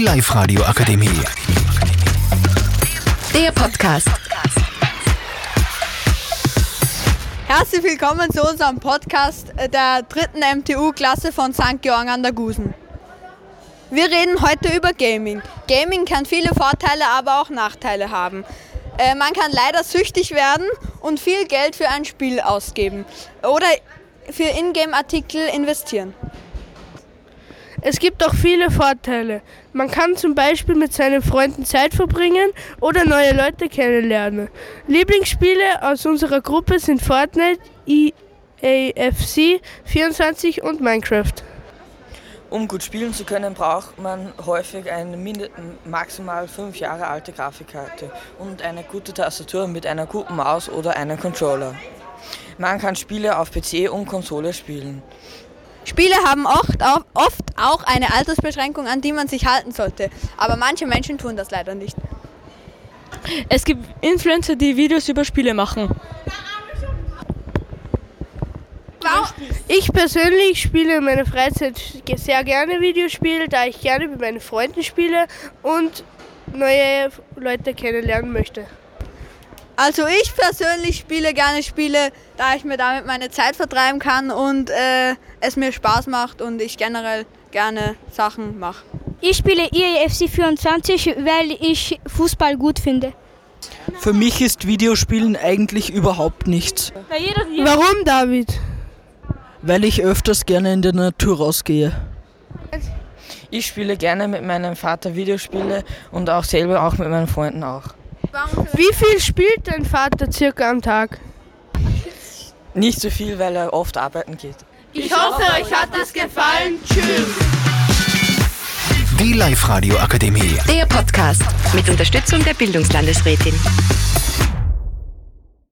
Die Live-Radio Akademie. Der Podcast. Herzlich willkommen zu unserem Podcast der dritten MTU-Klasse von St. Georg an der Gusen. Wir reden heute über Gaming. Gaming kann viele Vorteile, aber auch Nachteile haben. Äh, man kann leider süchtig werden und viel Geld für ein Spiel ausgeben oder für Ingame-Artikel investieren. Es gibt auch viele Vorteile. Man kann zum Beispiel mit seinen Freunden Zeit verbringen oder neue Leute kennenlernen. Lieblingsspiele aus unserer Gruppe sind Fortnite, EAFC 24 und Minecraft. Um gut spielen zu können, braucht man häufig eine maximal fünf Jahre alte Grafikkarte und eine gute Tastatur mit einer guten Maus oder einem Controller. Man kann Spiele auf PC und Konsole spielen. Spiele haben oft, oft auch eine Altersbeschränkung, an die man sich halten sollte. Aber manche Menschen tun das leider nicht. Es gibt Influencer, die Videos über Spiele machen. Ich persönlich spiele in meiner Freizeit sehr gerne Videospiele, da ich gerne mit meinen Freunden spiele und neue Leute kennenlernen möchte. Also ich persönlich spiele gerne Spiele, da ich mir damit meine Zeit vertreiben kann und äh, es mir Spaß macht und ich generell gerne Sachen mache. Ich spiele EAFC 24, weil ich Fußball gut finde. Für mich ist Videospielen eigentlich überhaupt nichts. Warum, David? Weil ich öfters gerne in der Natur rausgehe. Ich spiele gerne mit meinem Vater Videospiele und auch selber auch mit meinen Freunden auch. Wie viel spielt dein Vater circa am Tag? Nicht so viel, weil er oft arbeiten geht. Ich hoffe, euch hat es gefallen. Tschüss. Die Live-Radio Akademie. Der Podcast mit Unterstützung der Bildungslandesrätin.